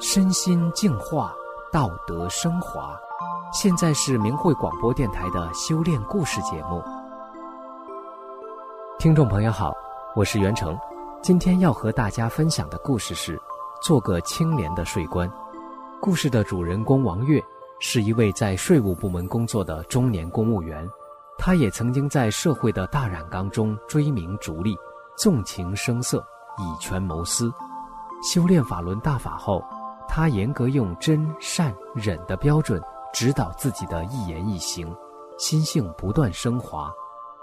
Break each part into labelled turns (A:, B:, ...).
A: 身心净化，道德升华。现在是明慧广播电台的修炼故事节目。听众朋友好，我是袁成，今天要和大家分享的故事是：做个清廉的税官。故事的主人公王月是一位在税务部门工作的中年公务员，他也曾经在社会的大染缸中追名逐利，纵情声色，以权谋私。修炼法轮大法后，他严格用真善忍的标准指导自己的一言一行，心性不断升华，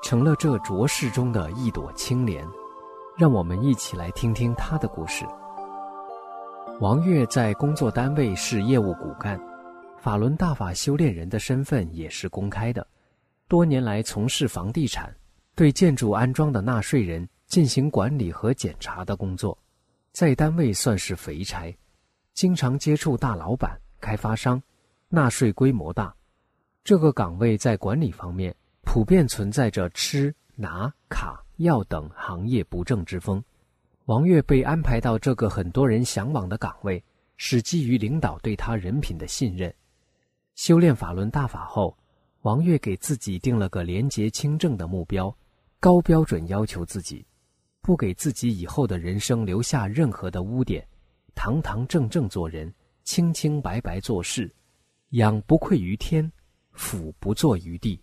A: 成了这浊世中的一朵清莲。让我们一起来听听他的故事。王月在工作单位是业务骨干，法轮大法修炼人的身份也是公开的。多年来从事房地产，对建筑安装的纳税人进行管理和检查的工作，在单位算是肥差。经常接触大老板、开发商，纳税规模大，这个岗位在管理方面普遍存在着吃、拿、卡、要等行业不正之风。王月被安排到这个很多人向往的岗位，是基于领导对他人品的信任。修炼法轮大法后，王月给自己定了个廉洁清正的目标，高标准要求自己，不给自己以后的人生留下任何的污点。堂堂正正做人，清清白白做事，养不愧于天，俯不怍于地。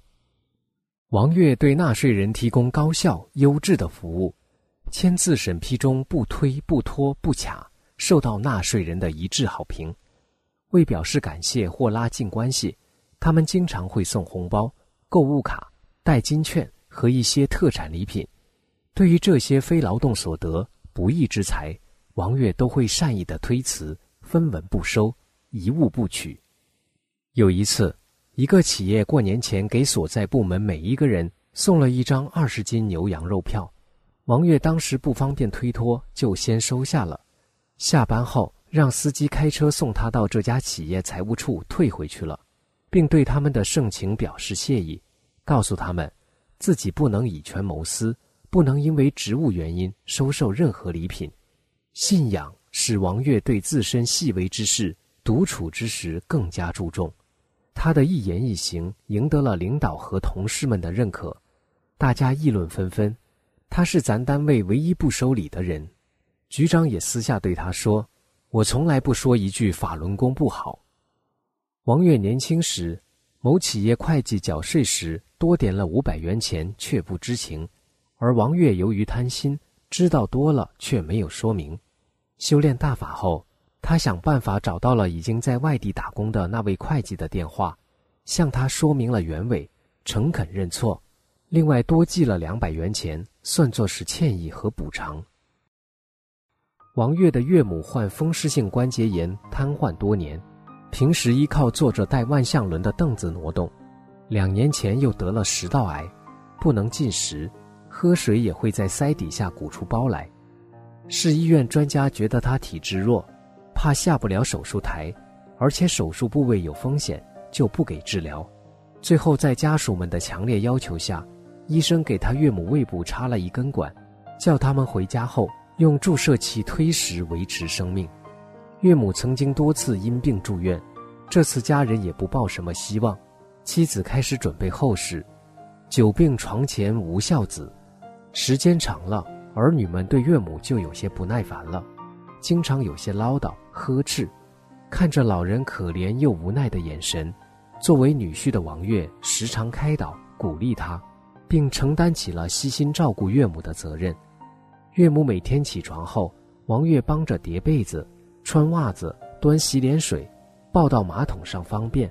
A: 王月对纳税人提供高效优质的服务，签字审批中不推不拖不卡，受到纳税人的一致好评。为表示感谢或拉近关系，他们经常会送红包、购物卡、代金券和一些特产礼品。对于这些非劳动所得、不义之财，王月都会善意的推辞，分文不收，一物不取。有一次，一个企业过年前给所在部门每一个人送了一张二十斤牛羊肉票，王月当时不方便推脱，就先收下了。下班后，让司机开车送他到这家企业财务处退回去了，并对他们的盛情表示谢意，告诉他们，自己不能以权谋私，不能因为职务原因收受任何礼品。信仰使王月对自身细微之事、独处之时更加注重。他的一言一行赢得了领导和同事们的认可，大家议论纷纷。他是咱单位唯一不收礼的人。局长也私下对他说：“我从来不说一句法轮功不好。”王月年轻时，某企业会计缴税时多点了五百元钱，却不知情，而王月由于贪心，知道多了却没有说明。修炼大法后，他想办法找到了已经在外地打工的那位会计的电话，向他说明了原委，诚恳认错，另外多寄了两百元钱，算作是歉意和补偿。王月的岳母患风湿性关节炎，瘫痪多年，平时依靠坐着带万向轮的凳子挪动，两年前又得了食道癌，不能进食，喝水也会在腮底下鼓出包来。市医院专家觉得他体质弱，怕下不了手术台，而且手术部位有风险，就不给治疗。最后在家属们的强烈要求下，医生给他岳母胃部插了一根管，叫他们回家后用注射器推食维持生命。岳母曾经多次因病住院，这次家人也不抱什么希望，妻子开始准备后事。久病床前无孝子，时间长了。儿女们对岳母就有些不耐烦了，经常有些唠叨呵斥。看着老人可怜又无奈的眼神，作为女婿的王月时常开导鼓励他，并承担起了悉心照顾岳母的责任。岳母每天起床后，王月帮着叠被子、穿袜子、端洗脸水，抱到马桶上方便，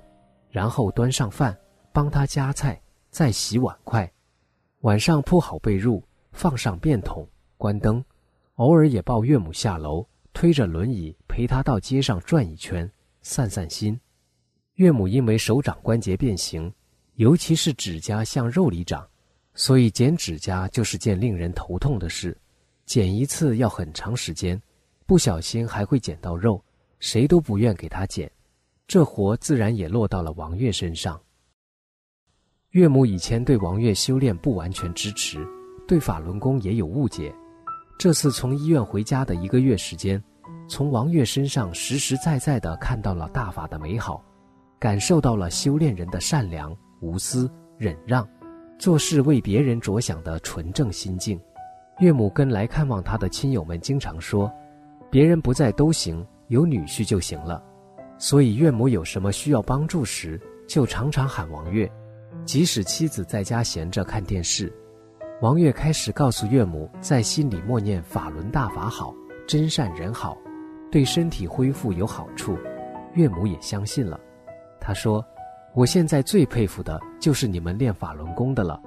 A: 然后端上饭，帮他夹菜，再洗碗筷。晚上铺好被褥，放上便桶。关灯，偶尔也抱岳母下楼，推着轮椅陪她到街上转一圈，散散心。岳母因为手掌关节变形，尤其是指甲向肉里长，所以剪指甲就是件令人头痛的事。剪一次要很长时间，不小心还会剪到肉，谁都不愿给他剪。这活自然也落到了王月身上。岳母以前对王月修炼不完全支持。对法轮功也有误解。这次从医院回家的一个月时间，从王月身上实实在在地看到了大法的美好，感受到了修炼人的善良、无私、忍让，做事为别人着想的纯正心境。岳母跟来看望他的亲友们经常说：“别人不在都行，有女婿就行了。”所以岳母有什么需要帮助时，就常常喊王月。即使妻子在家闲着看电视，王月开始告诉岳母，在心里默念“法轮大法好，真善人好”，对身体恢复有好处。岳母也相信了。她说：“我现在最佩服的就是你们练法轮功的了。”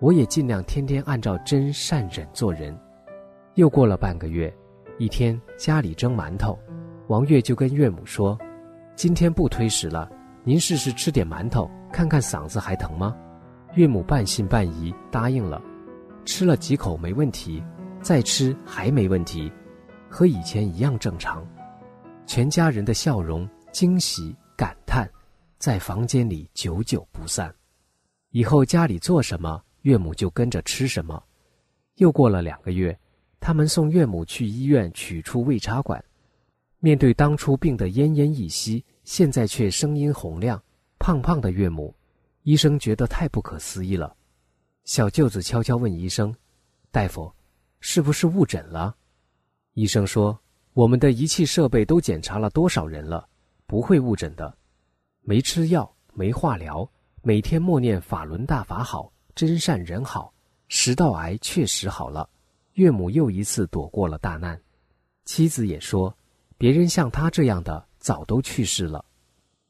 A: 我也尽量天天按照真善忍做人。又过了半个月，一天家里蒸馒头，王月就跟岳母说：“今天不推食了，您试试吃点馒头，看看嗓子还疼吗？”岳母半信半疑答应了，吃了几口没问题，再吃还没问题，和以前一样正常。全家人的笑容、惊喜、感叹，在房间里久久不散。以后家里做什么，岳母就跟着吃什么。又过了两个月，他们送岳母去医院取出胃插管。面对当初病得奄奄一息，现在却声音洪亮、胖胖的岳母，医生觉得太不可思议了。小舅子悄悄问医生：“大夫，是不是误诊了？”医生说：“我们的仪器设备都检查了多少人了，不会误诊的。没吃药，没化疗，每天默念法轮大法好。”真善人好，食道癌确实好了，岳母又一次躲过了大难。妻子也说，别人像他这样的早都去世了。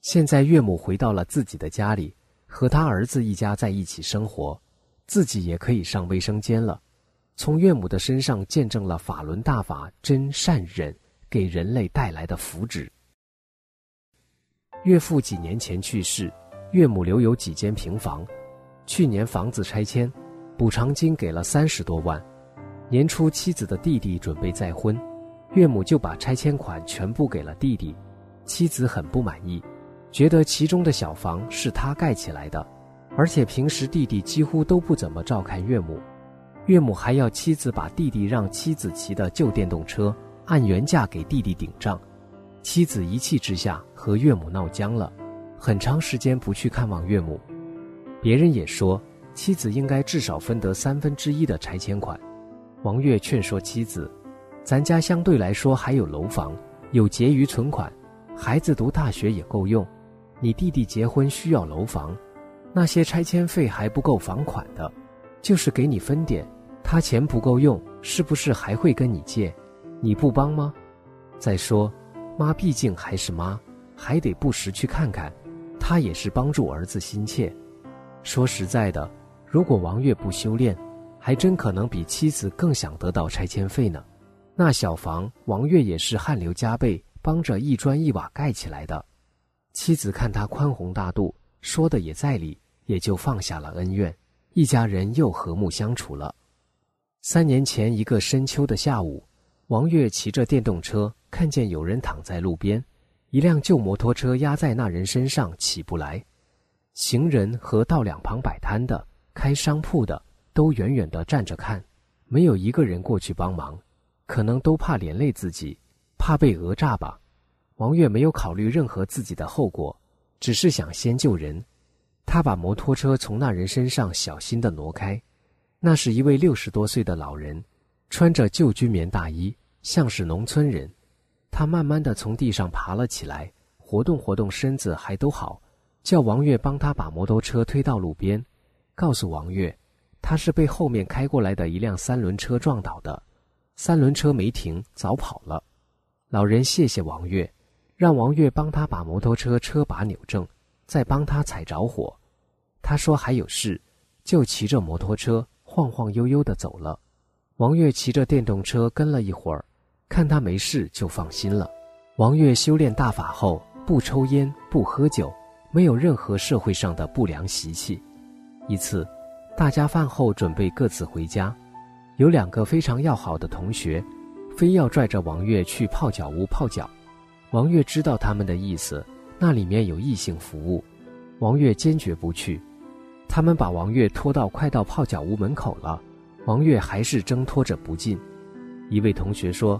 A: 现在岳母回到了自己的家里，和他儿子一家在一起生活，自己也可以上卫生间了。从岳母的身上见证了法轮大法真善忍给人类带来的福祉。岳父几年前去世，岳母留有几间平房。去年房子拆迁，补偿金给了三十多万。年初妻子的弟弟准备再婚，岳母就把拆迁款全部给了弟弟。妻子很不满意，觉得其中的小房是他盖起来的，而且平时弟弟几乎都不怎么照看岳母。岳母还要妻子把弟弟让妻子骑的旧电动车按原价给弟弟顶账。妻子一气之下和岳母闹僵了，很长时间不去看望岳母。别人也说，妻子应该至少分得三分之一的拆迁款。王月劝说妻子：“咱家相对来说还有楼房，有结余存款，孩子读大学也够用。你弟弟结婚需要楼房，那些拆迁费还不够房款的，就是给你分点，他钱不够用，是不是还会跟你借？你不帮吗？再说，妈毕竟还是妈，还得不时去看看，她也是帮助儿子心切。”说实在的，如果王月不修炼，还真可能比妻子更想得到拆迁费呢。那小房，王月也是汗流浃背帮着一砖一瓦盖起来的。妻子看他宽宏大度，说的也在理，也就放下了恩怨，一家人又和睦相处了。三年前一个深秋的下午，王月骑着电动车，看见有人躺在路边，一辆旧摩托车压在那人身上，起不来。行人和道两旁摆摊的、开商铺的都远远地站着看，没有一个人过去帮忙，可能都怕连累自己，怕被讹诈吧。王月没有考虑任何自己的后果，只是想先救人。他把摩托车从那人身上小心地挪开。那是一位六十多岁的老人，穿着旧军棉大衣，像是农村人。他慢慢地从地上爬了起来，活动活动身子，还都好。叫王月帮他把摩托车推到路边，告诉王月，他是被后面开过来的一辆三轮车撞倒的，三轮车没停，早跑了。老人谢谢王月，让王月帮他把摩托车车把扭正，再帮他踩着火。他说还有事，就骑着摩托车晃晃悠悠地走了。王月骑着电动车跟了一会儿，看他没事就放心了。王月修炼大法后，不抽烟，不喝酒。没有任何社会上的不良习气。一次，大家饭后准备各自回家，有两个非常要好的同学，非要拽着王月去泡脚屋泡脚。王月知道他们的意思，那里面有异性服务，王月坚决不去。他们把王月拖到快到泡脚屋门口了，王月还是挣脱着不进。一位同学说：“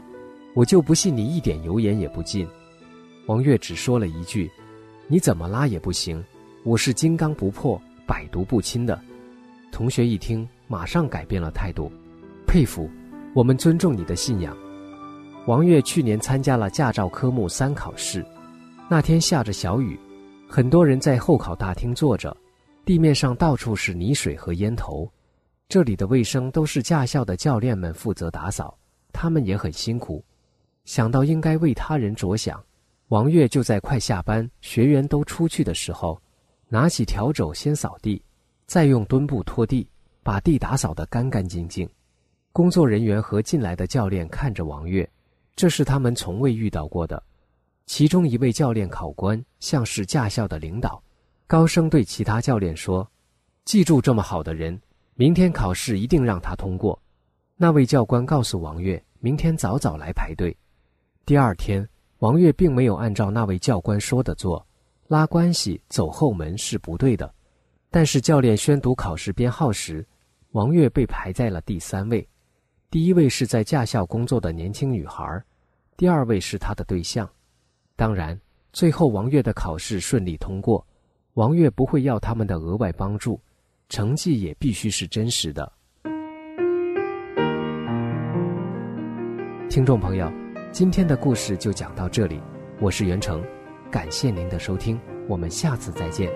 A: 我就不信你一点油盐也不进。”王月只说了一句：“你怎么拉也不行，我是金刚不破、百毒不侵的。”同学一听，马上改变了态度，佩服，我们尊重你的信仰。王月去年参加了驾照科目三考试，那天下着小雨，很多人在候考大厅坐着，地面上到处是泥水和烟头，这里的卫生都是驾校的教练们负责打扫，他们也很辛苦。想到应该为他人着想，王月就在快下班、学员都出去的时候，拿起笤帚先扫地，再用墩布拖地，把地打扫得干干净净。工作人员和进来的教练看着王月。这是他们从未遇到过的。其中一位教练考官像是驾校的领导，高声对其他教练说：“记住这么好的人，明天考试一定让他通过。”那位教官告诉王月：“明天早早来排队。”第二天，王月并没有按照那位教官说的做，拉关系走后门是不对的。但是教练宣读考试编号时，王月被排在了第三位。第一位是在驾校工作的年轻女孩。第二位是他的对象，当然，最后王月的考试顺利通过，王月不会要他们的额外帮助，成绩也必须是真实的。听众朋友，今天的故事就讲到这里，我是袁成，感谢您的收听，我们下次再见。